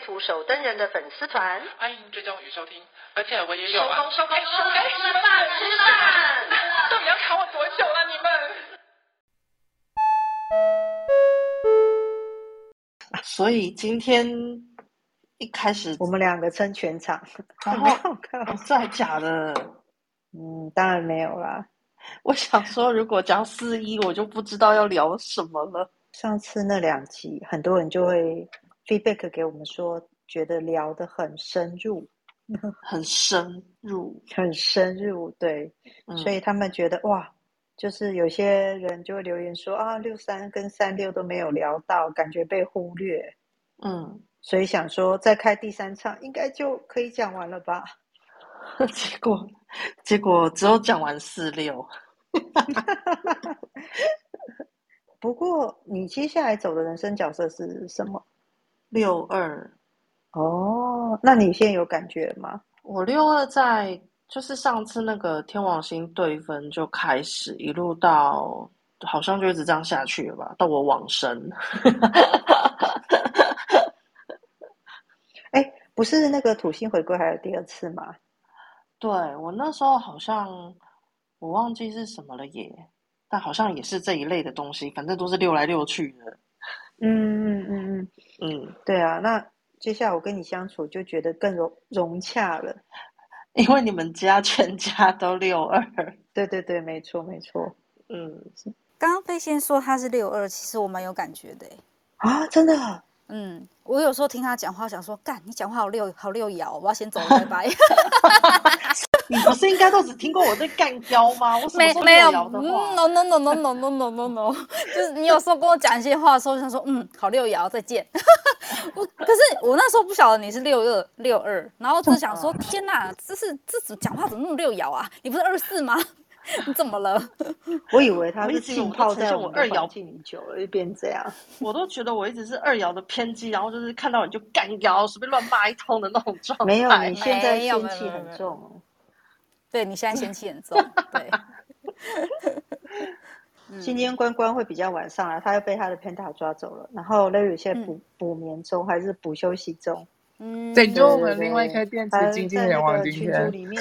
图手登人的粉丝团，欢迎追踪与收听，而且我也有啊。收工收工收工，吃饭吃饭，到底要卡我多久了你们？所以今天一开始我们两个撑全场，然后 真的假的？嗯，当然没有啦。我想说，如果讲四一，我就不知道要聊什么了。上次那两集，很多人就会。Feedback 给我们说，觉得聊得很深入，很深入，很深入，对，嗯、所以他们觉得哇，就是有些人就会留言说啊，六三跟三六都没有聊到，感觉被忽略，嗯，所以想说再开第三场，应该就可以讲完了吧？结果结果只有讲完四六，不过你接下来走的人生角色是什么？六二，哦，那你现在有感觉吗？我六二在就是上次那个天王星对分就开始一路到，好像就一直这样下去了吧，到我往生。哎，不是那个土星回归还有第二次吗？对，我那时候好像我忘记是什么了耶，但好像也是这一类的东西，反正都是溜来溜去的。嗯嗯嗯嗯。嗯，对啊，那接下来我跟你相处就觉得更融融洽了，因为你们家全家都六二，对对对，没错没错，嗯，刚刚飞仙说他是六二，其实我蛮有感觉的，啊，真的，嗯，我有时候听他讲话，想说，干，你讲话好六好六爻，我要先走了，拜拜。你不是应该都只听过我在干胶吗？我什么时候聊的话？没没有，no no no no no no no no no，就是你有时候跟我讲一些话的时候，想说嗯，好六爻，再见。我可是我那时候不晓得你是六二六二，然后就想说天哪，这是这怎么讲话怎么那么六爻啊？你不是二四吗？你怎么了？我以为他是浸泡在我二爻境里久了，就变这样。我都觉得我一直是二爻的偏激，然后就是看到你就干爻，随便乱骂一通的那种状态。没有，你现在仙气很重。对，你现在仙气很重，对。今天关关会比较晚上来，他又被他的 Panda 抓走了。然后 Larry 现在补补眠中还是补休息中？嗯，对，就我们另外一开电池精尽人王群组里面。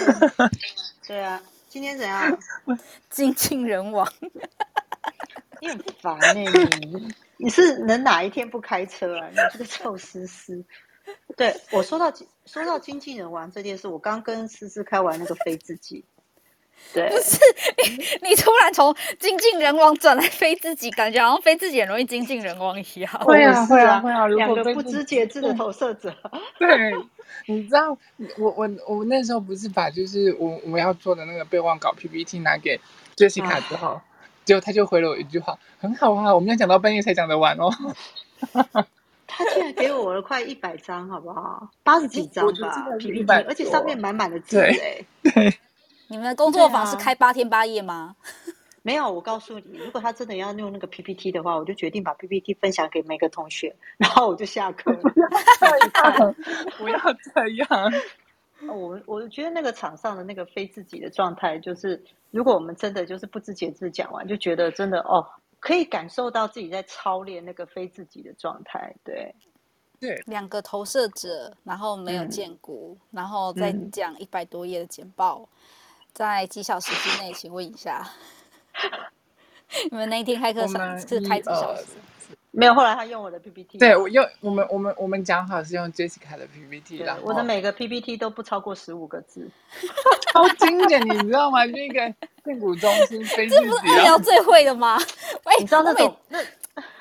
对啊，今天怎样？精尽人亡。你很烦呢，你你是能哪一天不开车啊？你这个臭思思。对，我说到说到经纪人玩这件事，我刚跟思思开完那个飞自己。对，不是你，你突然从精尽人亡转来飞自己，感觉好像飞自己很容易精尽人亡一样。会啊，会啊，会啊！两个不知节制的投射者。对，你知道，我我我那时候不是把就是我我要做的那个备忘稿 PPT 拿给 Jessica 之后，结果他就回了我一句话：“很好啊，我们要讲到半夜才讲得完哦。”他竟然给我了快一百张，好不好？八十几张吧，PPT，而且上面满满的字哎。对，你们的工作坊是开八天八夜吗？没有，我告诉你，如果他真的要用那个 PPT 的话，我就决定把 PPT 分享给每个同学，然后我就下课了。不要这样。我我觉得那个场上的那个非自己的状态，就是如果我们真的就是不知节制讲完，就觉得真的哦。可以感受到自己在操练那个非自己的状态，对，对，两个投射者，然后没有见骨，嗯、然后再讲一百多页的简报，嗯、在几小时之内，请问一下，你们那一天开课上是开几小时？没有，后来他用我的 PPT。对，我用我们我们我们讲好是用 Jessica 的 PPT 啦。我的每个 PPT 都不超过十五个字，超精简，你知道吗？那个荐骨中心非 自己。这不是二爻最会的吗？喂，你知道那种那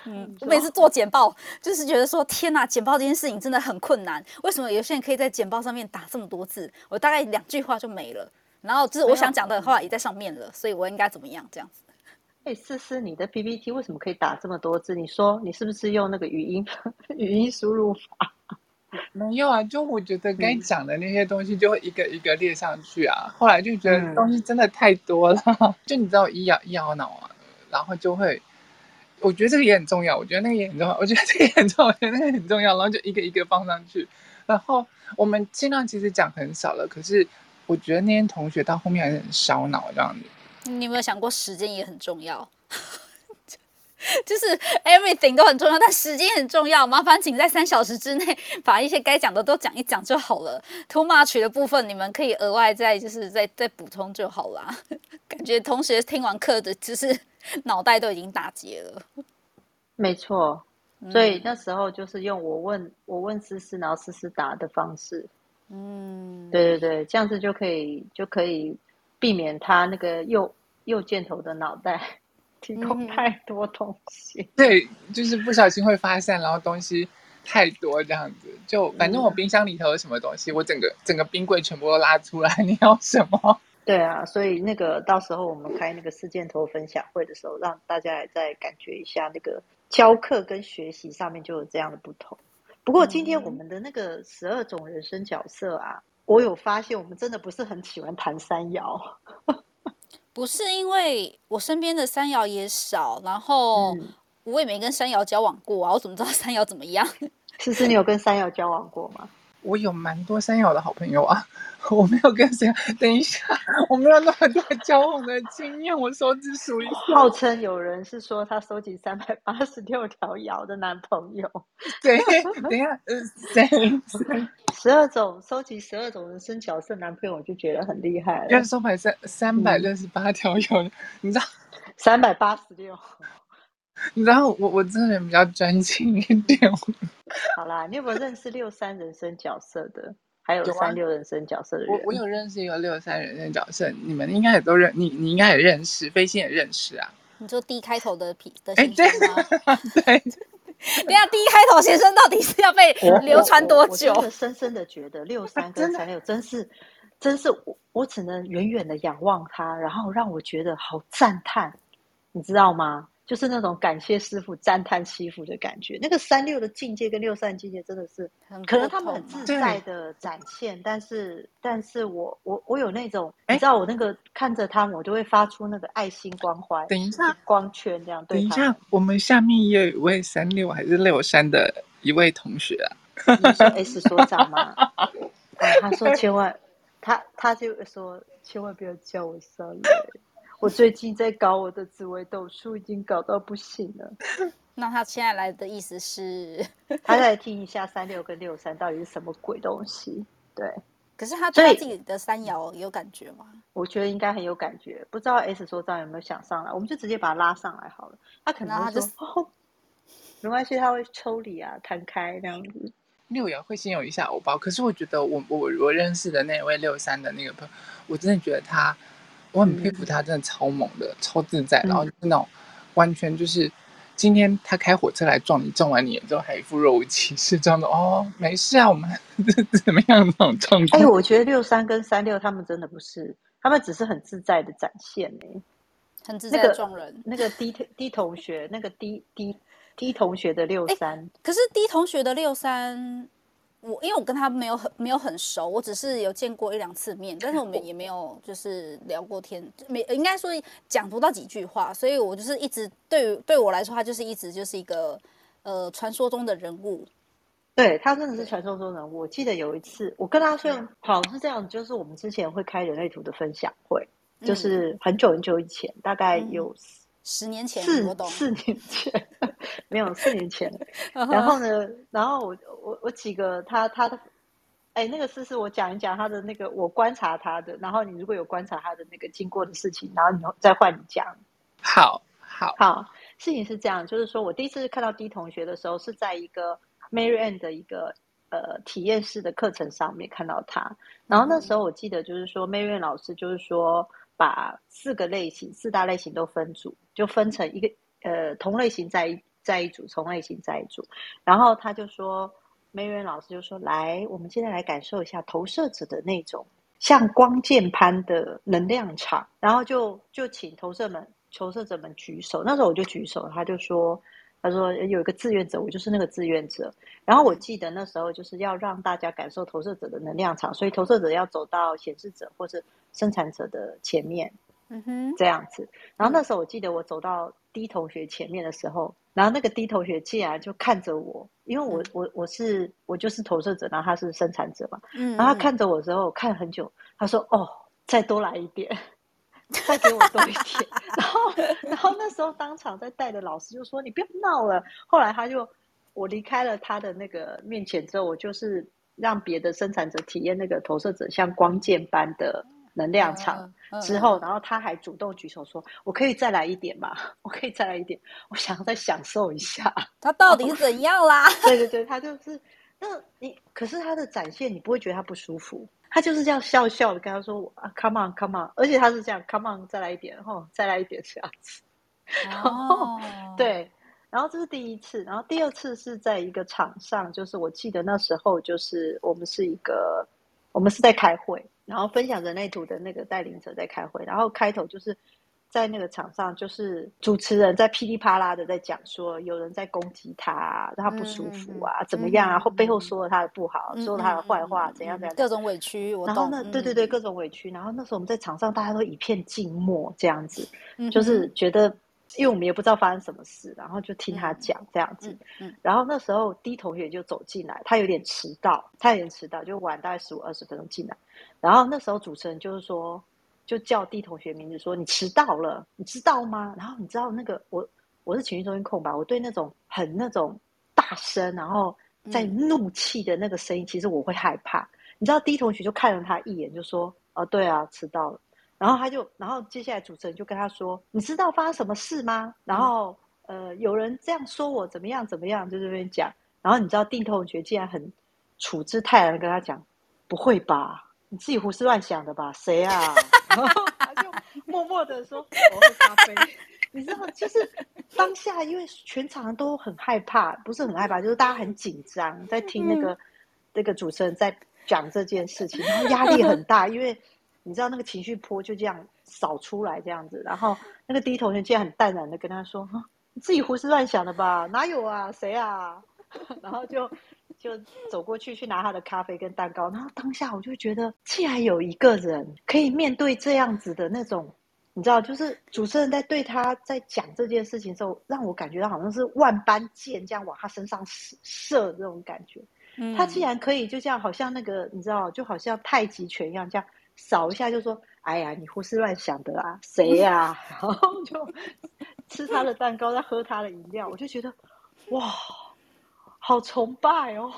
嗯，我每次做简报，就是觉得说天哪，简报这件事情真的很困难。为什么有些人可以在简报上面打这么多字？我大概两句话就没了，然后就是我想讲的话也在上面了，所以我应该怎么样这样子？哎，思思，你的 PPT 为什么可以打这么多字？你说你是不是用那个语音 语音输入法？没有啊，就我觉得该讲的那些东西就会一个一个列上去啊。嗯、后来就觉得东西真的太多了，嗯、就你知道一摇一摇脑啊，然后就会，我觉得这个也很重要，我觉得那个也很重要，我觉得这个也很重要，我觉得那个很重要，然后就一个一个放上去。然后我们尽量其实讲很少了，可是我觉得那些同学到后面还是很烧脑这样子。你有没有想过时间也很重要？就是 everything 都很重要，但时间很重要。麻烦请在三小时之内把一些该讲的都讲一讲就好了。Too much 的部分你们可以额外再就是再再补充就好啦。感觉同学听完课的，就是脑袋都已经打结了。没错，所以那时候就是用我问我问思思，然后思思答的方式。嗯，对对对，这样子就可以就可以避免他那个右右箭头的脑袋。提供太多东西，嗯，对，就是不小心会发现，然后东西太多这样子，就反正我冰箱里头有什么东西，嗯、我整个整个冰柜全部都拉出来，你要什么？对啊，所以那个到时候我们开那个四箭头分享会的时候，让大家来再感觉一下那个教课跟学习上面就有这样的不同。不过今天我们的那个十二种人生角色啊，嗯、我有发现我们真的不是很喜欢谈三爻。不是因为我身边的山瑶也少，然后我也没跟山瑶交往过啊，我怎么知道山瑶怎么样？思思，你有跟山瑶交往过吗？我有蛮多三友的好朋友啊，我没有跟谁。等一下，我没有那么多交往的经验，我手指数一下。号称有人是说他收集三百八十六条爻的男朋友。对，等一下，呃，谁？十二种收集十二种人生角色男朋友，我就觉得很厉害了。要收买三三百六十八条爻，嗯、你知道？三百八十六。你知道我我这个人比较专情一点。好啦，你有没有认识六三人生角色的？还有三六人生角色的人？我我有认识一个六三人生角色，你们应该也都认，你你应该也认识，飞仙也认识啊。你说 D 开头的皮的先生吗？对。等下 D 开头先生到底是要被流传多久？我真的深深的觉得六三跟三六真是，真是我我只能远远的仰望他，然后让我觉得好赞叹，你知道吗？就是那种感谢师傅、赞叹师傅的感觉。那个三六的境界跟六三境界真的是，可能他们很自在的展现，但是，但是我我我有那种，欸、你知道，我那个看着他们，我就会发出那个爱心光环。等一下，光圈这样。对，等一下，我们下面也有一位三六还是六三的一位同学啊。你说 S 所长吗？啊，他说千万，他他就说千万不要叫我三六。我最近在搞我的紫微斗数，已经搞到不行了。那他现在来的意思是，他再来听一下三六跟六三到底是什么鬼东西？对。可是他对他自己的三爻有感觉吗？我觉得应该很有感觉。不知道 S 所长有没有想上来？我们就直接把他拉上来好了。他可能会说：“哦，没关系，他会抽离啊，摊开这样子。”六爻会先有一下偶包，可是我觉得我我我认识的那位六三的那个朋友，我真的觉得他。我很佩服他，真的超猛的，嗯、超自在，然后就是那种完全就是，今天他开火车来撞你，撞完你之后还一副若无其事这样的哦，没事啊，我们 怎么样那种状态？哎，我觉得六三跟三六他们真的不是，他们只是很自在的展现呢，很自在的撞人。那个 D D 同学，那个低低低同学的六三，可是低同学的六三。我因为我跟他没有很没有很熟，我只是有见过一两次面，但是我们也没有 就是聊过天，没应该说讲不到几句话，所以我就是一直对于对我来说，他就是一直就是一个呃传说中的人物。对，他真的是传说中的人物。我记得有一次我跟他说，好像是这样，就是我们之前会开人类图的分享会，就是很久很久以前，大概有。十年前，四四年前，没有四年前。然后呢，然后我我我几个他他的，哎，那个事是我讲一讲他的那个我观察他的，然后你如果有观察他的那个经过的事情，然后你再换你讲。好，好，好。事情是这样，就是说我第一次看到 D 同学的时候，是在一个 Mary Ann 的一个呃体验式的课程上面看到他。然后那时候我记得就是说 Mary Ann 老师就是说。把四个类型、四大类型都分组，就分成一个呃同类型在一在一组，同类型在一组。然后他就说，梅园老师就说：“来，我们现在来感受一下投射者的那种像光键般的能量场。”然后就就请投射们、投射者们举手。那时候我就举手，他就说：“他说有一个志愿者，我就是那个志愿者。然后我记得那时候就是要让大家感受投射者的能量场，所以投射者要走到显示者或者生产者的前面，嗯哼，这样子。然后那时候我记得我走到 D 同学前面的时候，然后那个 D 同学竟然就看着我，因为我我我是我就是投射者，然后他是生产者嘛，嗯，然后他看着我的时候，我看很久，他说：“哦，再多来一点。”再给我多一点，然后，然后那时候当场在带的老师就说：“你不要闹了。”后来他就，我离开了他的那个面前之后，我就是让别的生产者体验那个投射者像光剑般的能量场之后，然后他还主动举手说：“我可以再来一点吗？我可以再来一点，我想要再享受一下。”他到底是怎样啦？对对对，他就是那你，可是他的展现你不会觉得他不舒服。他就是这样笑笑的跟他说：“啊，come on，come on。”而且他是这样，“come on”，再来一点，然后再来一点这样子。然后、oh. 对，然后这是第一次，然后第二次是在一个场上，就是我记得那时候就是我们是一个，我们是在开会，然后分享人类图的那个带领者在开会，然后开头就是。在那个场上，就是主持人在噼里啪啦的在讲说，有人在攻击他，让他不舒服啊，嗯、怎么样啊？后、嗯、背后说了他的不好，嗯、说了他的坏话，嗯、怎样怎样？各种委屈。然后呢，对对对，各种委屈。然后那时候我们在场上，大家都一片静默，这样子，嗯、就是觉得，因为我们也不知道发生什么事，然后就听他讲这样子。嗯嗯、然后那时候 D 同学就走进来，他有点迟到，他有点迟到，就晚大概十五二十分钟进来。然后那时候主持人就是说。就叫 D 同学名字说，你迟到了，你知道吗？然后你知道那个我我是情绪中心控吧，我对那种很那种大声，然后在怒气的那个声音，其实我会害怕。你知道 D 同学就看了他一眼，就说：“哦，对啊，迟到了。”然后他就，然后接下来主持人就跟他说：“你知道发生什么事吗？”然后呃，有人这样说我怎么样怎么样，就这边讲。然后你知道 D 同学竟然很处之泰然的跟他讲：“不会吧？”你自己胡思乱想的吧？谁啊？然后他就默默的说：“我喝咖啡。”你知道，就是当下，因为全场都很害怕，不是很害怕，就是大家很紧张，在听那个、嗯、那个主持人在讲这件事情，然后压力很大，因为你知道那个情绪波就这样扫出来这样子。然后那个第一同学竟然很淡然的跟他说：“你自己胡思乱想的吧？哪有啊？谁啊？” 然后就。就走过去去拿他的咖啡跟蛋糕，然后当下我就觉得，既然有一个人可以面对这样子的那种，你知道，就是主持人在对他在讲这件事情的时候，让我感觉到好像是万般箭这样往他身上射射这种感觉。嗯，他既然可以就这样，好像那个你知道，就好像太极拳一样，这样扫一下就说：“哎呀，你胡思乱想的啊，谁呀、啊？”然后就吃他的蛋糕，再喝他的饮料，我就觉得哇。好崇拜哦！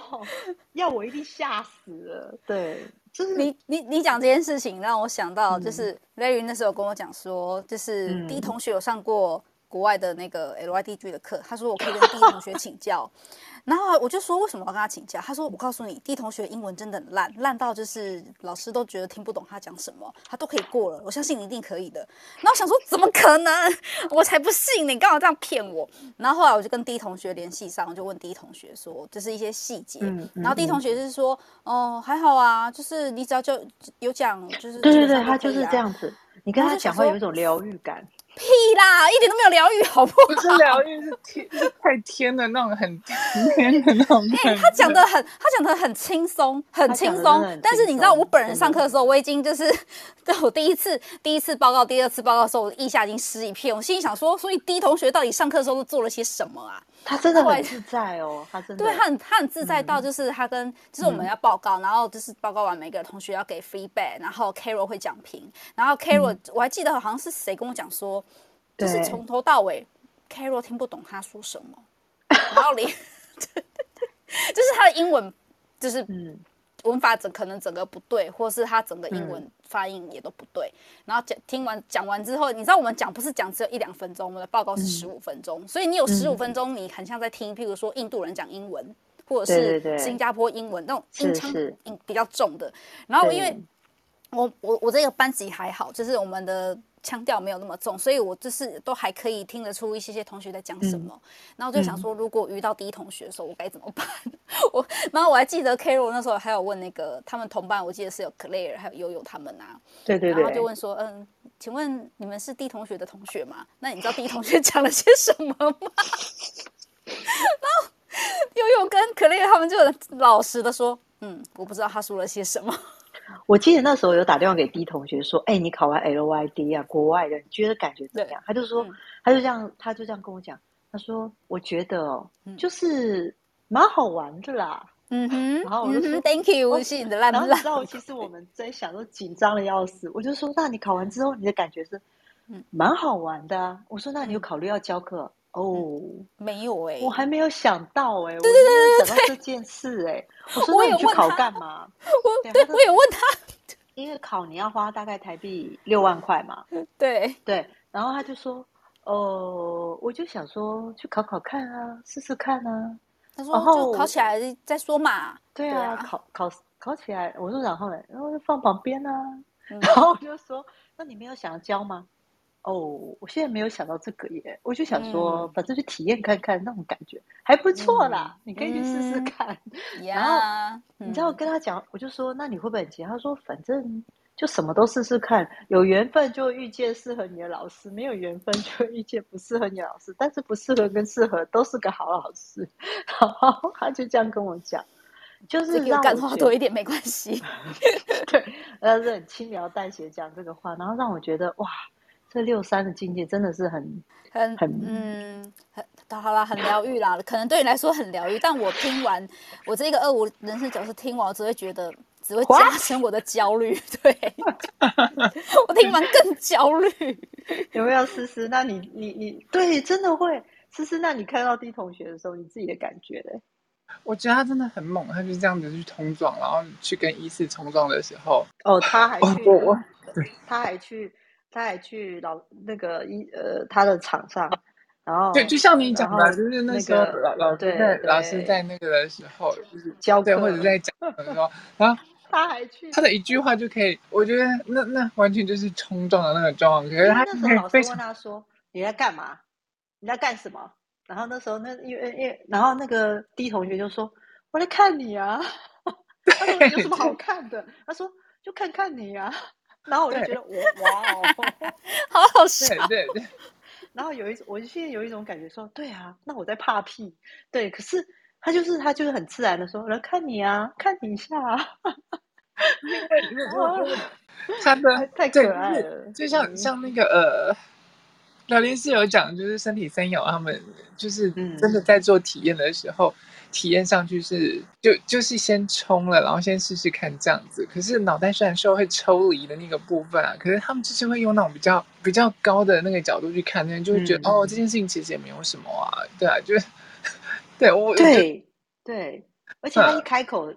要我一定吓死了。对，就是你你你讲这件事情，让我想到，就是 Larry 那时候跟我讲说，就是第一同学有上过国外的那个 LYDG 的课，他说我可以跟 D 同学请教。然后我就说，为什么要跟他请教？他说，我告诉你，D 同学英文真的很烂，烂到就是老师都觉得听不懂他讲什么，他都可以过了。我相信你一定可以的。然后我想说，怎么可能？我才不信你干嘛这样骗我？然后后来我就跟 D 同学联系上，我就问 D 同学说，就是一些细节。嗯嗯、然后 D 同学就是说，哦，还好啊，就是你只要就有讲，就是对对对，他就是这样子。你跟他讲话有一种疗愈感。屁啦，一点都没有疗愈，好不好？不是疗愈，是天，是太天的那种，很天的那种。哎，他讲的很，他讲的很轻松，很轻松。但是你知道，我本人上课的时候，我已经就是，对我第一次第一次报告，第二次报告的时候，我腋下已经湿一片。我心里想说，所以 D 同学到底上课的时候都做了些什么啊？他真的很自在哦，他真的。对，他很他很自在到，就是他跟就是我们要报告，然后就是报告完，每个同学要给 feedback，然后 Carol 会讲评，然后 Carol 我还记得好像是谁跟我讲说。就是从头到尾，Carol 听不懂他说什么，然后连，就是他的英文就是文法整可能整个不对，或是他整个英文发音也都不对。然后讲听完讲完之后，你知道我们讲不是讲只有一两分钟，我们的报告是十五分钟，所以你有十五分钟，你很像在听，譬如说印度人讲英文，或者是新加坡英文那种音腔音比较重的。然后因为我我我这个班级还好，就是我们的。腔调没有那么重，所以我就是都还可以听得出一些些同学在讲什么。嗯、然后我就想说，如果遇到 D 同学的时候，我该怎么办？我然后我还记得 Carol 那时候还有问那个他们同伴，我记得是有 Claire 还有悠悠他们啊。对对对。然后就问说，嗯，请问你们是 D 同学的同学吗？那你知道 D 同学 讲了些什么吗？然后悠悠跟 Clare 他们就老实的说，嗯，我不知道他说了些什么。我记得那时候有打电话给 D 同学说：“哎、欸，你考完 LYD 啊，国外的，你觉得感觉怎么样？”他就说、嗯，他就这样，他就这样跟我讲，他说：“我觉得哦，嗯、就是蛮好玩的啦。”嗯哼，然后我就说、嗯、：“Thank you，谢谢你的烂。”然后你知道，其实我们在想都紧张的要死。我就说：“那你考完之后，你的感觉是，嗯，蛮好玩的、啊。”我说：“那你有考虑要教课？”哦，没有哎、欸，我还没有想到哎、欸，对对对对，我没有想到这件事哎、欸。我说：“那你去考干嘛？” 我对，我有问他，因为考你要花大概台币六万块嘛。对对，然后他就说：“哦、呃，我就想说去考考看啊，试试看啊。”他说：“就考起来再说嘛。对”对啊，考考考起来，我说然后呢？然后就放旁边啊。嗯、然后我就说：“那你没有想要教吗？”哦，我现在没有想到这个耶，我就想说，嗯、反正去体验看看那种感觉还不错啦，嗯、你可以去试试看。嗯、然后、嗯、你知道我跟他讲，我就说，那你会不会很急？他说，反正就什么都试试看，有缘分就遇见适合你的老师，没有缘分就 遇见不适合你的老师。但是不适合跟适合都是个好老师。然后他就这样跟我讲，就是让我干话多一点没关系。对，他是很轻描淡写讲这个话，然后让我觉得哇。这六三的境界真的是很很很嗯很好啦，很疗愈啦。可能对你来说很疗愈，但我听完我这个二五人生角色听完，我只会觉得只会加深我的焦虑。对，我听完更焦虑。有没有思思？那你你你对真的会思思？那你看到 D 同学的时候，你自己的感觉嘞？我觉得他真的很猛，他就是这样子去冲撞，然后去跟一四冲撞的时候，哦，他还去，哦、对，他还去。他还去老那个一呃他的场上，然后对，就像你讲的，就是那时候老老师在老师在那个的时候，就是教对或者在讲的时候，然后他还去，他的一句话就可以，我觉得那那完全就是冲撞的那个状况。可是他那时候老师问他说：“你在干嘛？你在干什么？”然后那时候那因为因为然后那个 D 同学就说：“我在看你啊。”他说：“有什么好看的？”他说：“就看看你啊。”然后我就觉得我哇哦，好好笑。对对对。然后有一种，我现在有一种感觉说，对啊，那我在怕屁。对，可是他就是他就是很自然的说，来看你啊，看你一下啊。因为因为我觉得 他的太可爱了，就像像那个呃，聊天室有讲，就是身体三友他们就是真的在做体验的时候。嗯体验上去是就就是先冲了，然后先试试看这样子。可是脑袋虽然说会抽离的那个部分啊，可是他们就是会用那种比较比较高的那个角度去看，那就会觉得、嗯、哦，这件事情其实也没有什么啊，对啊，就是 对我对对，而且他一开口，嗯、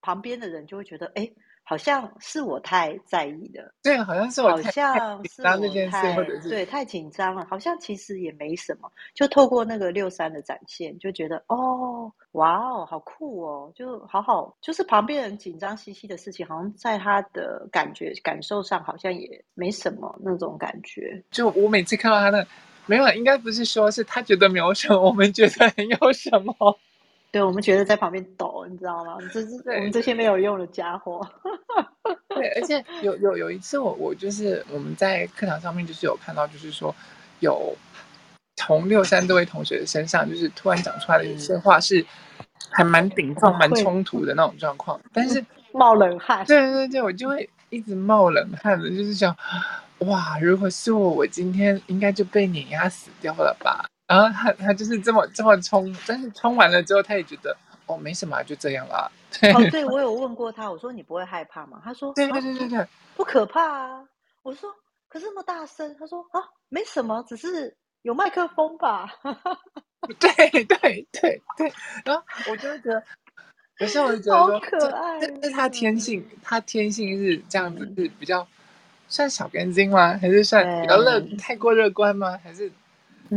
旁边的人就会觉得哎。诶好像是我太在意了，对，好像是我太好像是我太这件事，对太紧张了。好像其实也没什么，就透过那个六三的展现，就觉得哦，哇哦，好酷哦，就好好，就是旁边人紧张兮兮的事情，好像在他的感觉感受上，好像也没什么那种感觉。就我每次看到他那，没有，应该不是说是他觉得没有什么，我们觉得很有什么。对，我们觉得在旁边抖，你知道吗？这是我们这些没有用的家伙。对，而且有有有一次我，我我就是我们在课堂上面就是有看到，就是说有从六三这位同学的身上，就是突然讲出来的一些话是还蛮顶撞、蛮冲突的那种状况，但是冒冷汗。对对对，我就会一直冒冷汗的，就是想，哇，如果是我，我今天应该就被碾压死掉了吧。然后他他就是这么这么冲，但是冲完了之后，他也觉得哦没什么，就这样啦。哦，对，我有问过他，我说你不会害怕吗？他说对对对对对，不可怕啊。我说可是那么大声，他说啊没什么，只是有麦克风吧。对对对对，然后我就会觉得，有时候我就觉得说好可爱，但是他天性，他天性是这样子，是比较算小干净吗？还是算比较乐太过乐观吗？还是？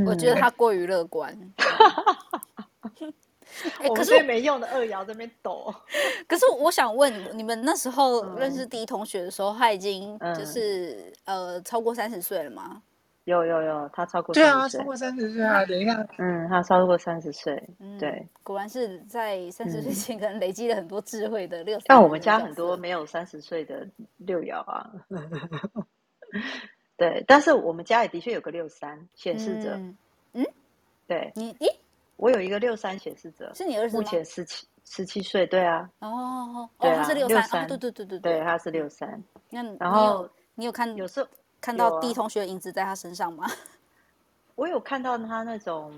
我觉得他过于乐观。欸、可是没用的二爻这边抖。可是我想问你们，那时候认识第一同学的时候，他已经就是、嗯、呃超过三十岁了吗？有有有，他超过对啊，超过三十岁啊。等一下，嗯，他超过三十岁。对，果然是在三十岁前可能累积了很多智慧的六。但我们家很多没有三十岁的六爻啊。对，但是我们家里的确有个六三显示者，嗯，嗯，对，你咦，我有一个六三显示者，是你儿子吗？目前十七十七岁，对啊。哦，对啊，他是六三，对对对对对，他是六三。那然后你有看有时候看到 D 同学的影子在他身上吗？我有看到他那种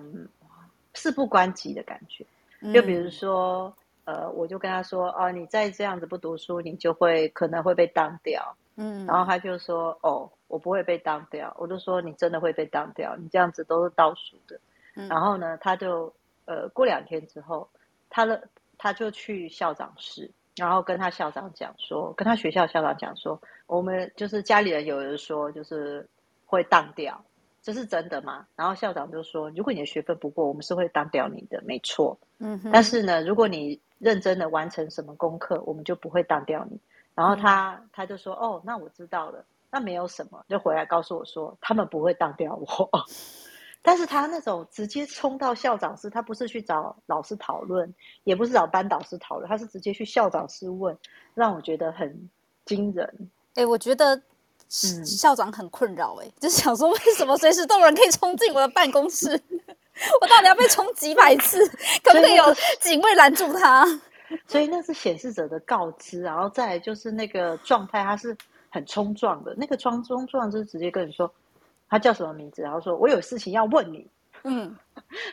事不关己的感觉，就比如说，呃，我就跟他说，哦，你再这样子不读书，你就会可能会被当掉。嗯，然后他就说，哦，我不会被当掉。我就说，你真的会被当掉，你这样子都是倒数的。然后呢，他就呃过两天之后，他的他就去校长室，然后跟他校长讲说，跟他学校校长讲说，我们就是家里人有人说就是会当掉，这是真的吗？然后校长就说，如果你的学分不过，我们是会当掉你的，没错。嗯，但是呢，如果你认真的完成什么功课，我们就不会当掉你。然后他、嗯、他就说，哦，那我知道了，那没有什么，就回来告诉我说，他们不会当掉我。但是他那种直接冲到校长室，他不是去找老师讨论，也不是找班导师讨论，他是直接去校长室问，让我觉得很惊人。哎、欸，我觉得校长很困扰，哎，就想说为什么随时都有人可以冲进我的办公室，我到底要被冲几百次？可不可以有警卫拦住他？所以那是显示者的告知，然后再来就是那个状态，他是很冲撞的，那个冲冲撞就是直接跟你说。他叫什么名字？然后说：“我有事情要问你。”嗯，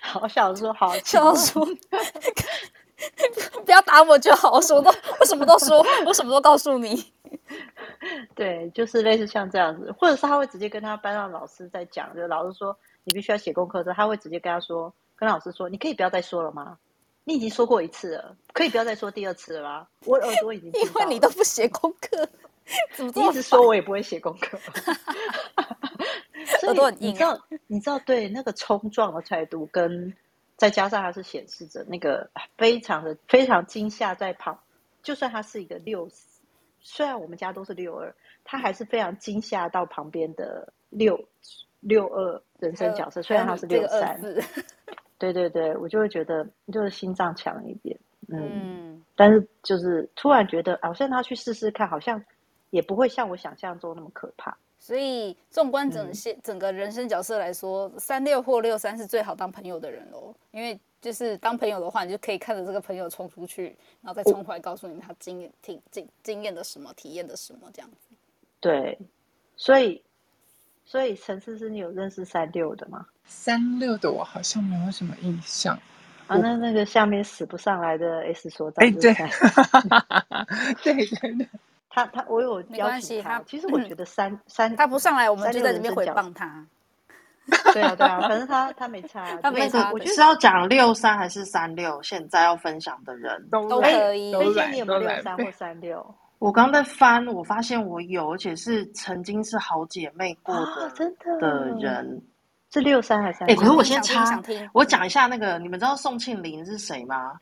好，校长说：“好，校长说，不要打我就好。我什么都，我什么都说，我什么都告诉你。”对，就是类似像这样子，或者是他会直接跟他班上老师在讲，就老师说你必须要写功课的时候，他会直接跟他说，跟老师说：“你可以不要再说了吗？你已经说过一次了，可以不要再说第二次了吗？我耳朵已经……因为你都不写功课，怎么一直说我也不会写功课。”所以你知道，你知道，对那个冲撞的态度，跟再加上他是显示着那个非常的非常惊吓在旁，就算他是一个六，虽然我们家都是六二，他还是非常惊吓到旁边的六六二人生角色。虽然他是六三，对对对，我就会觉得就是心脏强一点，嗯，嗯，但是就是突然觉得，好像他去试试看，好像也不会像我想象中那么可怕。所以，纵观整些整个人生角色来说，三六或六三是最好当朋友的人喽。因为就是当朋友的话，你就可以看着这个朋友冲出去，然后再冲回来告诉你他经验、经经经验的什么、体验的什么这样子。对，所以所以陈思思，你有认识三六的吗？三六的我好像没有什么印象啊。那那个下面死不上来的 S 所长，哎，对，对对对。他他我有邀请他，其实我觉得三、嗯、三他不上来，我们就在里面回放他。对啊对啊，反正他他没差，他没差。我觉得是要讲六三还是三六，现在要分享的人都可以。推荐你有没有六三或三六？我刚在翻，我发现我有，而且是曾经是好姐妹过的，真的的人是六三还是三六？哎，可是我先插，我讲一下那个，你们知道宋庆龄是谁吗？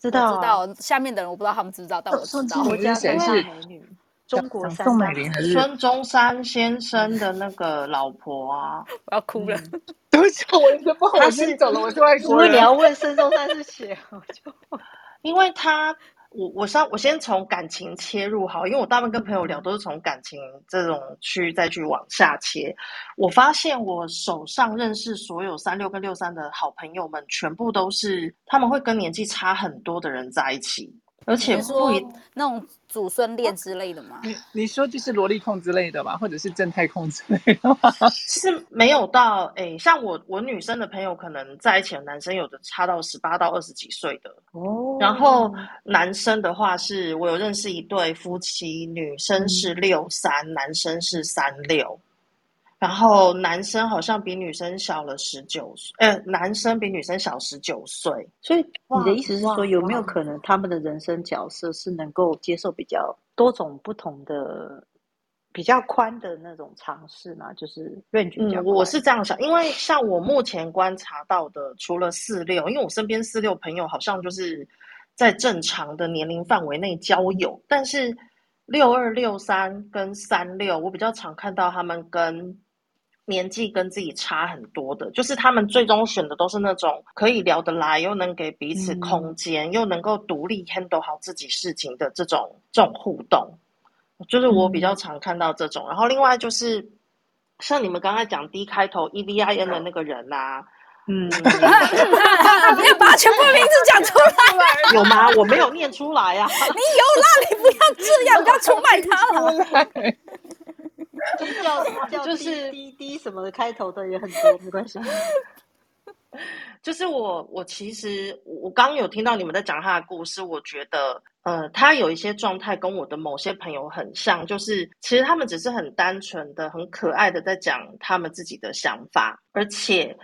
知道，知道下面的人我不知道他们知不知道，但我知道。我家谁是美女？中国宋美龄还是孙中山先生的那个老婆啊？我要哭了，对不起，我一个不好意思走了，我就爱哭了。因为你要问孙中山是谁，我就 因为他。我我先我先从感情切入好，因为我大部分跟朋友聊都是从感情这种去再去往下切。我发现我手上认识所有三六跟六三的好朋友们，全部都是他们会跟年纪差很多的人在一起。而且会那种祖孙恋之类的吗？你你说就是萝莉控之类的吧？或者是正太控之类的吗？是没有到诶、欸，像我我女生的朋友，可能在一起的男生有的差到十八到二十几岁的哦。然后男生的话是，是我有认识一对夫妻，女生是六三、嗯，男生是三六。然后男生好像比女生小了十九岁，呃，男生比女生小十九岁。所以你的意思是说，有没有可能他们的人生角色是能够接受比较多种不同的、比较宽的那种尝试呢？就是 range 比较。嗯，我是这样想，因为像我目前观察到的，除了四六，因为我身边四六朋友好像就是在正常的年龄范围内交友，但是六二、六三跟三六，我比较常看到他们跟。年纪跟自己差很多的，就是他们最终选的都是那种可以聊得来，又能给彼此空间，嗯、又能够独立 handle 好自己事情的这种这种互动，就是我比较常看到这种。嗯、然后另外就是像你们刚才讲 D 开头 E V I N 的那个人啊，嗯，不要把全部名字讲出来，有吗？我没有念出来呀、啊。你有啦，你不要这样，不要出卖他了。叫叫就是滴滴什么的开头的也很多，没关系。就是我，我其实我刚刚有听到你们在讲他的故事，我觉得，呃，他有一些状态跟我的某些朋友很像，就是其实他们只是很单纯的、很可爱的在讲他们自己的想法，而且，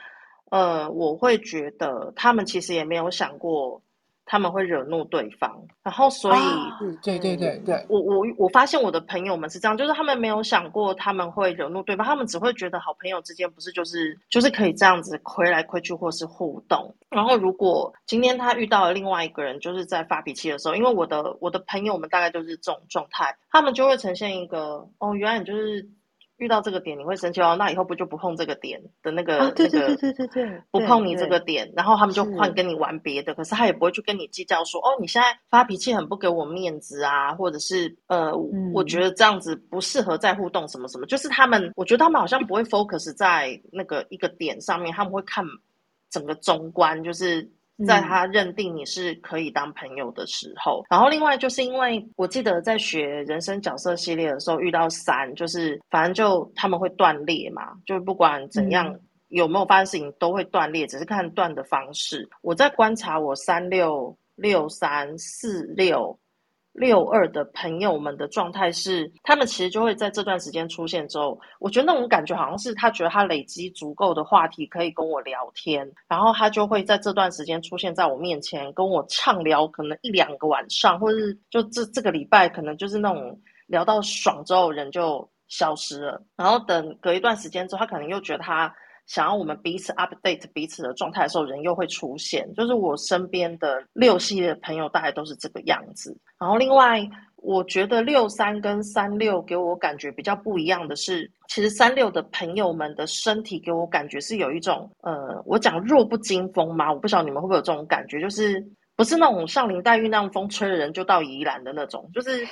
呃，我会觉得他们其实也没有想过。他们会惹怒对方，然后所以，啊、对对对对，我我我发现我的朋友们是这样，就是他们没有想过他们会惹怒对方，他们只会觉得好朋友之间不是就是就是可以这样子亏来亏去或是互动。然后如果今天他遇到了另外一个人，就是在发脾气的时候，因为我的我的朋友们大概就是这种状态，他们就会呈现一个哦，原来你就是。遇到这个点你会生气哦，那以后不就不碰这个点的那个、啊、对对对对对对，不碰你这个点，然后他们就换跟你玩别的，可是他也不会去跟你计较说哦，你现在发脾气很不给我面子啊，或者是呃、嗯，我觉得这样子不适合再互动什么什么，就是他们，我觉得他们好像不会 focus 在那个一个点上面，他们会看整个中观，就是。在他认定你是可以当朋友的时候，嗯，然后另外就是因为我记得在学人生角色系列的时候遇到三，就是反正就他们会断裂嘛，就不管怎样，嗯，有没有发生事情都会断裂，只是看断的方式。我在观察我三六六三四六。六二的朋友们的状态是，他们其实就会在这段时间出现之后，我觉得那种感觉好像是他觉得他累积足够的话题可以跟我聊天，然后他就会在这段时间出现在我面前跟我畅聊，可能一两个晚上，或者是就这这个礼拜可能就是那种聊到爽之后人就消失了，然后等隔一段时间之后，他可能又觉得他。想要我们彼此 update 彼此的状态的时候，人又会出现。就是我身边的六系的朋友，大概都是这个样子。然后另外，我觉得六三跟三六给我感觉比较不一样的是，其实三六的朋友们的身体给我感觉是有一种，呃，我讲弱不禁风吗？我不晓得你们会不会有这种感觉，就是不是那种像林黛玉那样风吹的人就到宜兰的那种，就是。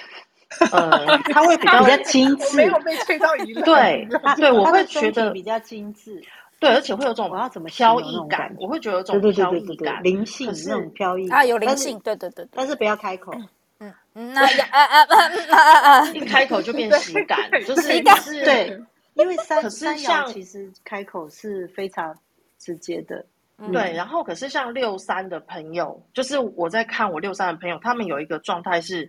呃，他会比较，比较精致，没有被吹到一路。对，对，我会觉得比较精致。对，而且会有种我要怎么飘逸感，我会觉得有种飘逸感，灵性那种飘逸啊，有灵性，对对对，但是不要开口，嗯嗯，那啊啊啊啊啊，一开口就变喜感，就是对，因为三可是像其实开口是非常直接的，对。然后可是像六三的朋友，就是我在看我六三的朋友，他们有一个状态是。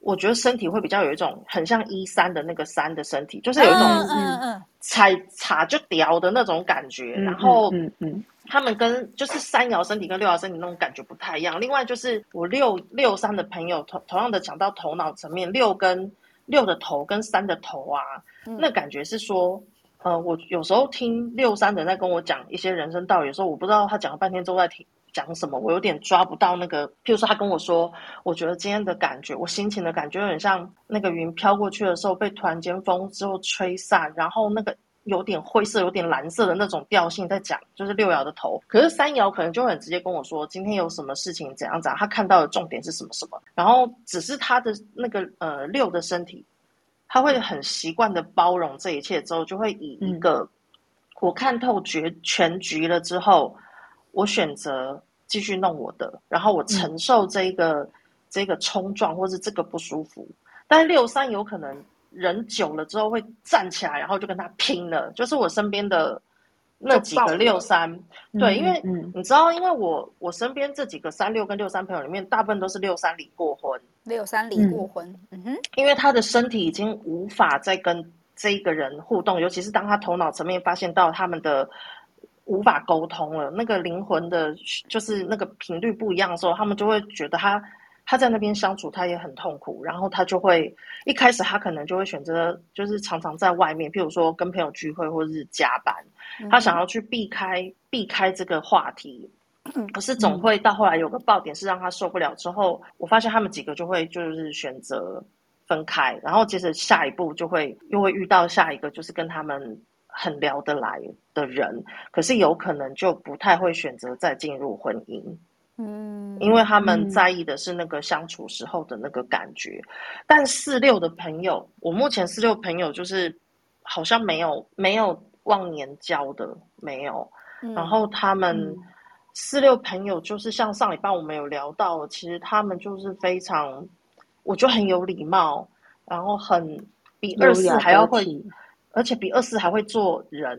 我觉得身体会比较有一种很像一三的那个三的身体，就是有一种嗯嗯踩踩就掉的那种感觉。然后嗯嗯，他们跟就是三爻身体跟六爻身体那种感觉不太一样。另外就是我六六三的朋友同同样的讲到头脑层面，六跟六的头跟三的头啊，那感觉是说，呃，我有时候听六三的在跟我讲一些人生道理的时候，我不知道他讲了半天都在听。讲什么？我有点抓不到那个。譬如说，他跟我说，我觉得今天的感觉，我心情的感觉，有点像那个云飘过去的时候，被突然间风之后吹散，然后那个有点灰色、有点蓝色的那种调性在讲，就是六爻的头。可是三爻可能就很直接跟我说，今天有什么事情怎样怎样，他看到的重点是什么什么。然后只是他的那个呃六的身体，他会很习惯的包容这一切之后，就会以一个、嗯、我看透绝全局了之后。我选择继续弄我的，然后我承受这个、嗯、这个冲撞或是这个不舒服。但是六三有可能人久了之后会站起来，然后就跟他拼了。就是我身边的那几个六三，对，因为你知道，因为我我身边这几个三六跟六三朋友里面，大部分都是六三离过婚，六三离过婚，嗯哼，因为他的身体已经无法再跟这一个人互动，尤其是当他头脑层面发现到他们的。无法沟通了，那个灵魂的，就是那个频率不一样的时候，他们就会觉得他他在那边相处，他也很痛苦，然后他就会一开始他可能就会选择，就是常常在外面，譬如说跟朋友聚会或者是加班，他想要去避开避开这个话题，可是总会到后来有个爆点是让他受不了之后，我发现他们几个就会就是选择分开，然后接着下一步就会又会遇到下一个，就是跟他们。很聊得来的人，可是有可能就不太会选择再进入婚姻，嗯，因为他们在意的是那个相处时候的那个感觉。嗯、但四六的朋友，我目前四六朋友就是好像没有没有忘年交的，没有，嗯、然后他们四六朋友就是像上礼拜我们有聊到，其实他们就是非常，我觉得很有礼貌，然后很比二四还要会，而且比二四还会做人。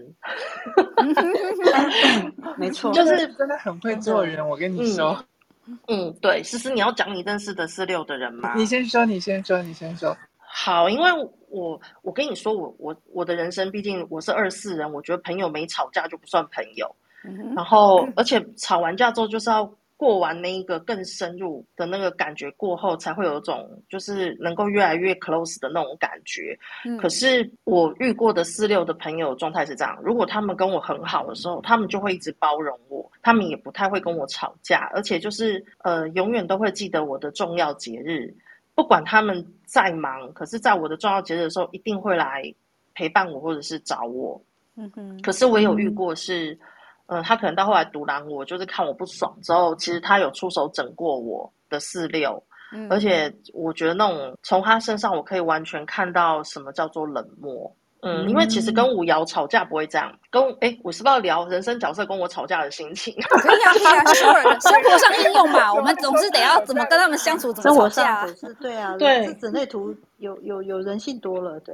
没错，就是真的很会做人，我跟你说。嗯，嗯对，思思，你要讲你认识的四六的人吗？你先说，你先说，你先说。好，因为我我跟你说，我我我的人生，毕竟我是二四人，我觉得朋友没吵架就不算朋友。嗯、然后，而且吵完架之后，就是要过完那一个更深入的那个感觉过后，才会有一种就是能够越来越 close 的那种感觉。嗯、可是我遇过的四六的朋友状态是这样：如果他们跟我很好的时候，他们就会一直包容我，他们也不太会跟我吵架，而且就是呃，永远都会记得我的重要节日。不管他们再忙，可是在我的重要节日的时候，一定会来陪伴我，或者是找我。嗯哼。可是我有遇过是，嗯、呃，他可能到后来独揽我，就是看我不爽之后，其实他有出手整过我的四六。嗯。而且我觉得那种从他身上，我可以完全看到什么叫做冷漠。嗯，因为其实跟五瑶吵架不会这样，跟哎，我是不是要聊人生角色跟我吵架的心情？可以啊，可以啊，生活上应用嘛，我们总是得要怎么跟他们相处，怎么吵架啊？是，对啊，对，整类图有有有人性多了，对，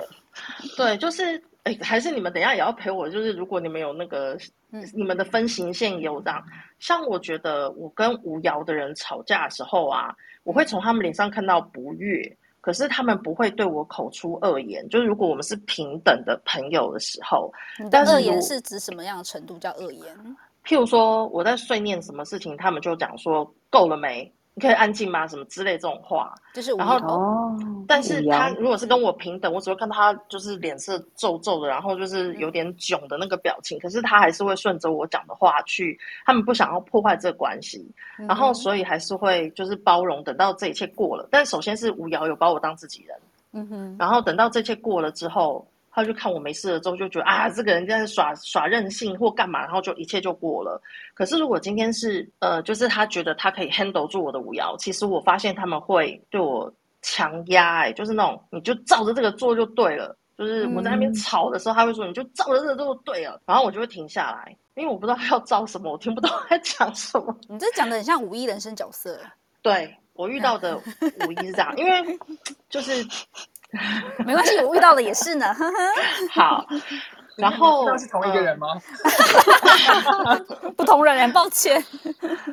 对，就是哎，还是你们等一下也要陪我，就是如果你们有那个，嗯，你们的分形线有这样，像我觉得我跟无聊的人吵架的时候啊，我会从他们脸上看到不悦。可是他们不会对我口出恶言，就是如果我们是平等的朋友的时候，但是恶言是指什么样的程度叫恶言？譬如说我在碎念什么事情，他们就讲说够了没？你可以安静吗？什么之类这种话，就是然后哦，但是他如果是跟我平等，我只会看到他就是脸色皱皱的，然后就是有点囧的那个表情，可是他还是会顺着我讲的话去，他们不想要破坏这个关系，然后所以还是会就是包容，等到这一切过了。但首先是吴瑶有把我当自己人，嗯哼，然后等到这一切过了之后。他就看我没事了之后，就觉得啊，这个人在耍耍任性或干嘛，然后就一切就过了。可是如果今天是呃，就是他觉得他可以 handle 住我的五爻，其实我发现他们会对我强压，哎，就是那种你就照着这个做就对了。就是我在那边吵的时候，他会说你就照着这个做就对了，然后我就会停下来，因为我不知道他要照什么，我听不懂他在讲什么。你这讲的很像五一人生角色。对，我遇到的五一是这样，因为就是。没关系，我遇到了也是呢。好，然后那是同一个人吗？不同人，抱歉。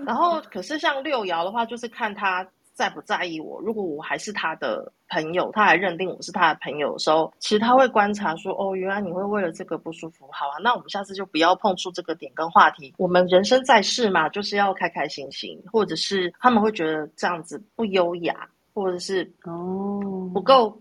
然后，可是像六爻的话，就是看他在不在意我。如果我还是他的朋友，他还认定我是他的朋友的时候，其实他会观察说：“哦，原来你会为了这个不舒服。好啊，那我们下次就不要碰触这个点跟话题。我们人生在世嘛，就是要开开心心。或者是他们会觉得这样子不优雅，或者是哦不够。”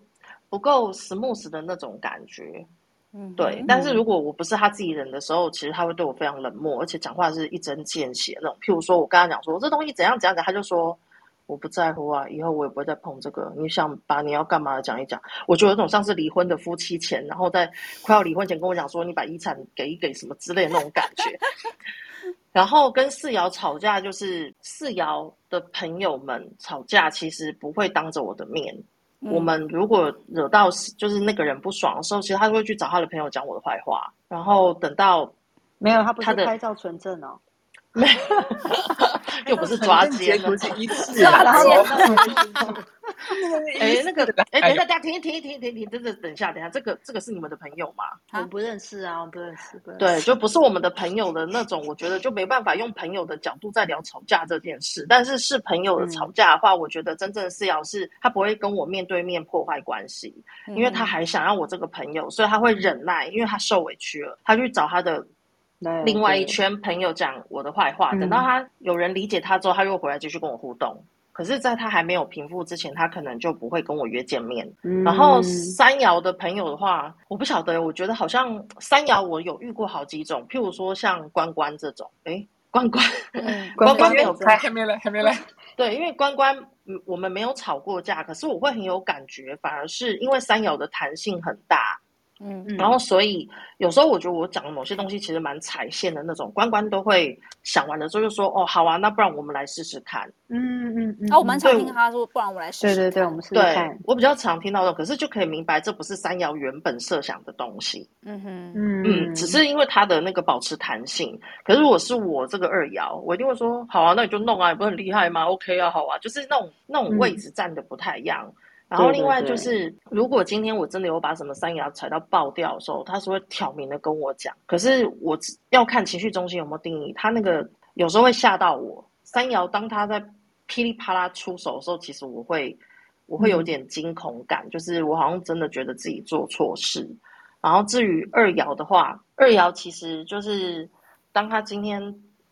不够 smooth 的那种感觉，嗯，对。但是如果我不是他自己人的时候，其实他会对我非常冷漠，而且讲话是一针见血那种。譬如说我跟他讲说这东西怎样怎样讲，他就说我不在乎啊，以后我也不会再碰这个。你想把你要干嘛的讲一讲，我就有种像是离婚的夫妻前，然后在快要离婚前跟我讲说你把遗产给一给什么之类的那种感觉。然后跟四瑶吵架，就是四瑶的朋友们吵架，其实不会当着我的面。嗯、我们如果惹到就是那个人不爽的时候，其实他就会去找他的朋友讲我的坏话，然后等到没有他不是拍照存证哦，没 又不是抓奸，不是一次抓奸。哎，那个，哎，等一下，大家停停停停停，等等，等一下，等一下，这个这个是你们的朋友吗？我不认识啊，我不认识。对，就不是我们的朋友的那种，我觉得就没办法用朋友的角度在聊吵架这件事。但是是朋友的吵架的话，我觉得真正的是要是他不会跟我面对面破坏关系，因为他还想要我这个朋友，所以他会忍耐，因为他受委屈了，他去找他的另外一圈朋友讲我的坏话，等到他有人理解他之后，他又回来继续跟我互动。可是，在他还没有平复之前，他可能就不会跟我约见面。嗯、然后三爻的朋友的话，我不晓得，我觉得好像三爻我有遇过好几种，譬如说像关关这种，诶，关关，嗯、关关没有开，还没来，还没来。对，因为关关，我们没有吵过架，可是我会很有感觉，反而是因为三爻的弹性很大，嗯，然后所以有时候我觉得我讲的某些东西其实蛮踩线的那种，关关都会想完了之后就说哦好啊，那不然我们来试试看。嗯嗯嗯。啊，我蛮常听他说，不然我来试试。对对对，我们试试看。对，我比较常听到的，可是就可以明白这不是三爻原本设想的东西。嗯哼，嗯嗯，只是因为它的那个保持弹性。可是如果是我这个二爻，我一定会说好啊，那你就弄啊，你不是很厉害吗？OK 啊，好啊，就是那种那种位置站的不太一样。嗯然后另外就是，对对对，如果今天我真的有把什么三爻踩到爆掉的时候，他是会挑明的跟我讲。可是我要看情绪中心有没有定义，他那个有时候会吓到我。三爻当他在噼里啪啦出手的时候，其实我会我会有点惊恐感，嗯、就是我好像真的觉得自己做错事。然后至于二爻的话，二爻其实就是当他今天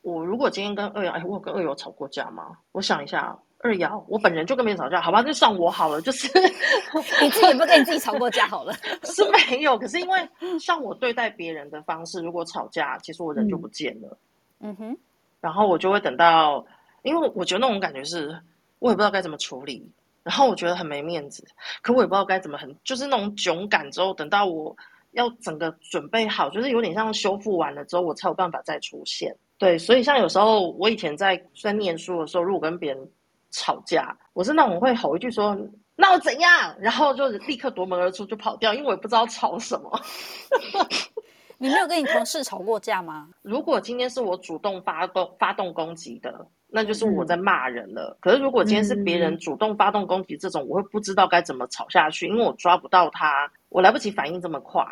我如果今天跟二爻，哎，我有跟二爻吵过架吗？我想一下。二爻，我本人就跟别人吵架，好吧，就算我好了，就是 你自己也不跟你自己吵过架好了，是没有。可是因为像我对待别人的方式，如果吵架，其实我人就不见了。嗯哼，然后我就会等到，因为我觉得那种感觉是，我也不知道该怎么处理，然后我觉得很没面子，可我也不知道该怎么很，就是那种囧感之后，等到我要整个准备好，就是有点像修复完了之后，我才有办法再出现。对，所以像有时候我以前在在念书的时候，如果跟别人吵架，我是那种会吼一句说“那我怎样”，然后就立刻夺门而出就跑掉，因为我也不知道吵什么。你没有跟你同事吵过架吗？如果今天是我主动发动发动攻击的，那就是我在骂人了。嗯、可是如果今天是别人主动发动攻击，这种、嗯、我会不知道该怎么吵下去，因为我抓不到他，我来不及反应这么快。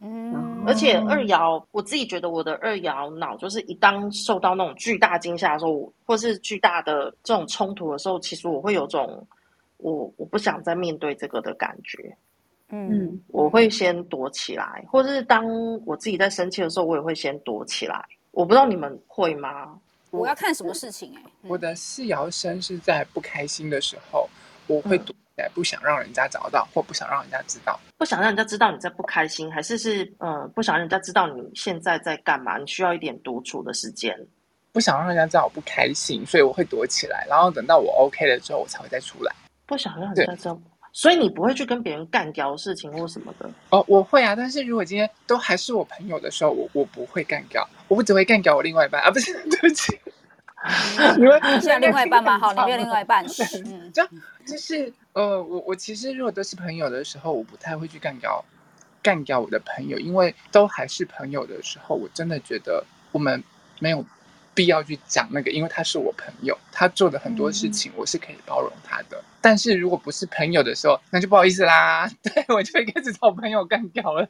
嗯，而且二爻，我自己觉得我的二爻脑就是一当受到那种巨大惊吓的时候，或是巨大的这种冲突的时候，其实我会有种我我不想再面对这个的感觉。嗯，我会先躲起来，或者是当我自己在生气的时候，我也会先躲起来。我不知道你们会吗？我要看什么事情哎、欸。我的四爻生是在不开心的时候，我会躲。不想让人家找到，或不想让人家知道，不想让人家知道你在不开心，还是是呃不想让人家知道你现在在干嘛？你需要一点独处的时间。不想让人家知道我不开心，所以我会躲起来，然后等到我 OK 了之后，我才会再出来。不想让人家知道，所以你不会去跟别人干掉事情或什么的。哦，我会啊，但是如果今天都还是我朋友的时候，我我不会干掉，我不只会干掉我另外一半啊，不是，对不起。你们 现在另外一半吗？好，你没有另外一半。嗯，就就是呃，我我其实如果都是朋友的时候，我不太会去干掉干掉我的朋友，因为都还是朋友的时候，我真的觉得我们没有必要去讲那个，因为他是我朋友，他做的很多事情我是可以包容他的。嗯、但是如果不是朋友的时候，那就不好意思啦，对，我就会开始找朋友干掉了。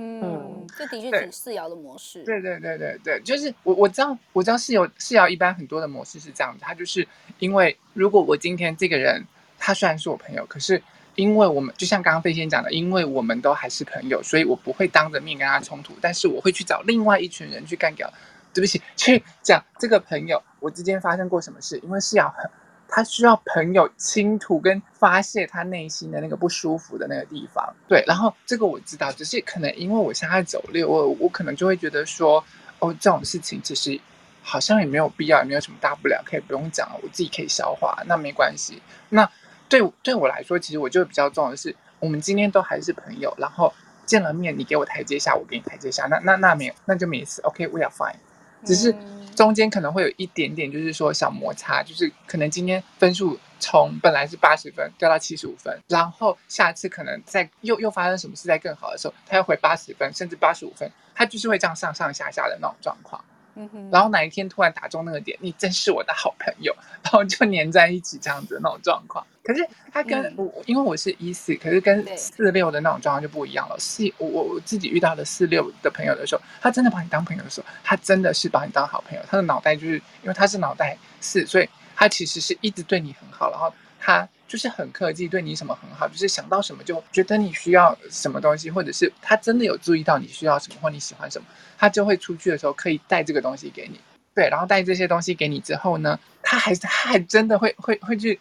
嗯，这的确是四爻的模式。对对对对对，就是我我知道我知道四爻四爻一般很多的模式是这样子，他就是因为如果我今天这个人他虽然是我朋友，可是因为我们就像刚刚飞仙讲的，因为我们都还是朋友，所以我不会当着面跟他冲突，但是我会去找另外一群人去干掉，对不起，去讲这个朋友我之间发生过什么事，因为四爻很。他需要朋友倾吐跟发泄他内心的那个不舒服的那个地方，对。然后这个我知道，只是可能因为我现在走六，我我可能就会觉得说，哦，这种事情其实好像也没有必要，也没有什么大不了，可以不用讲了，我自己可以消化，那没关系。那对对我来说，其实我就比较重要的是，我们今天都还是朋友，然后见了面，你给我台阶下，我给你台阶下，那那那没有，那就没事。OK，we are fine。只是。中间可能会有一点点，就是说小摩擦，就是可能今天分数从本来是八十分掉到七十五分，然后下次可能再又又发生什么事，在更好的时候，他又回八十分，甚至八十五分，他就是会这样上上下下的那种状况。嗯哼。然后哪一天突然打中那个点，你真是我的好朋友，然后就黏在一起这样子的那种状况。可是他跟我，嗯、因为我是一四，可是跟四六的那种状况就不一样了。四我我自己遇到的四六的朋友的时候，他真的把你当朋友的时候，他真的是把你当好朋友。他的脑袋就是因为他是脑袋四，所以他其实是一直对你很好，然后他就是很客气，对你什么很好，就是想到什么就觉得你需要什么东西，或者是他真的有注意到你需要什么或你喜欢什么，他就会出去的时候可以带这个东西给你。对，然后带这些东西给你之后呢，他还他还真的会会会去。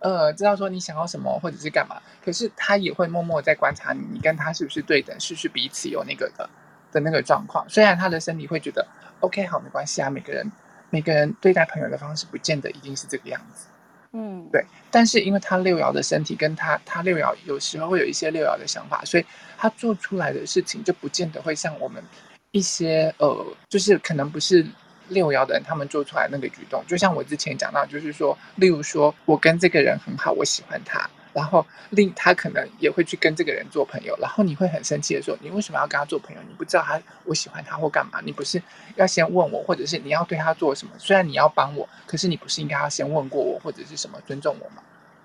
呃，知道说你想要什么或者是干嘛，可是他也会默默在观察你，你跟他是不是对等，是不是彼此有那个的的那个状况。虽然他的身体会觉得 OK 好没关系啊，每个人每个人对待朋友的方式不见得一定是这个样子。嗯，对。但是因为他六爻的身体跟他他六爻有时候会有一些六爻的想法，所以他做出来的事情就不见得会像我们一些呃，就是可能不是六爻的人他们做出来那个举动。就像我之前讲到，就是说，例如说我跟这个人很好，我喜欢他。然后令他可能也会去跟这个人做朋友，然后你会很生气的说：“你为什么要跟他做朋友？你不知道他我喜欢他或干嘛？你不是要先问我，或者是你要对他做什么？虽然你要帮我，可是你不是应该要先问过我，或者是什么尊重我吗？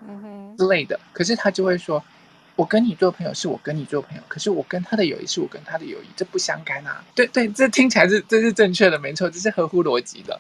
嗯哼之类的。可是他就会说：我跟你做朋友是我跟你做朋友，可是我跟他的友谊是我跟他的友谊，这不相干啊！对对，这听起来是这是正确的，没错，这是合乎逻辑的，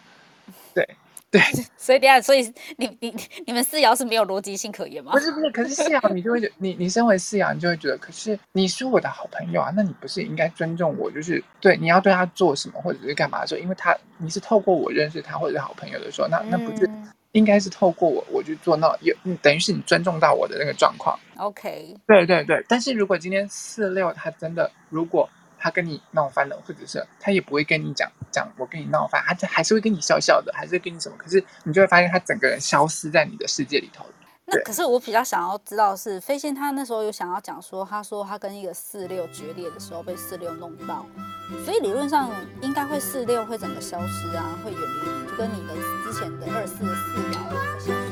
对。”对，所以等下，所以你你你们四爻是没有逻辑性可言吗？不是不是，可是四爻你就会觉你你身为四爻，你就会觉得，可是你是我的好朋友啊，那你不是应该尊重我？就是对你要对他做什么或者是干嘛的时候，因为他你是透过我认识他或者是好朋友的时候，那那不是应该是透过我我去做那有等于是你尊重到我的那个状况。OK，对对对，但是如果今天四六他真的如果。他跟你闹翻了，或者是他也不会跟你讲讲我跟你闹翻，他还是会跟你笑笑的，还是会跟你什么？可是你就会发现他整个人消失在你的世界里头。那可是我比较想要知道是飞仙他那时候有想要讲说，他说他跟一个四六决裂的时候被四六弄到，所以理论上应该会四六会整个消失啊，会远离你，就跟你的之前的二四四爻。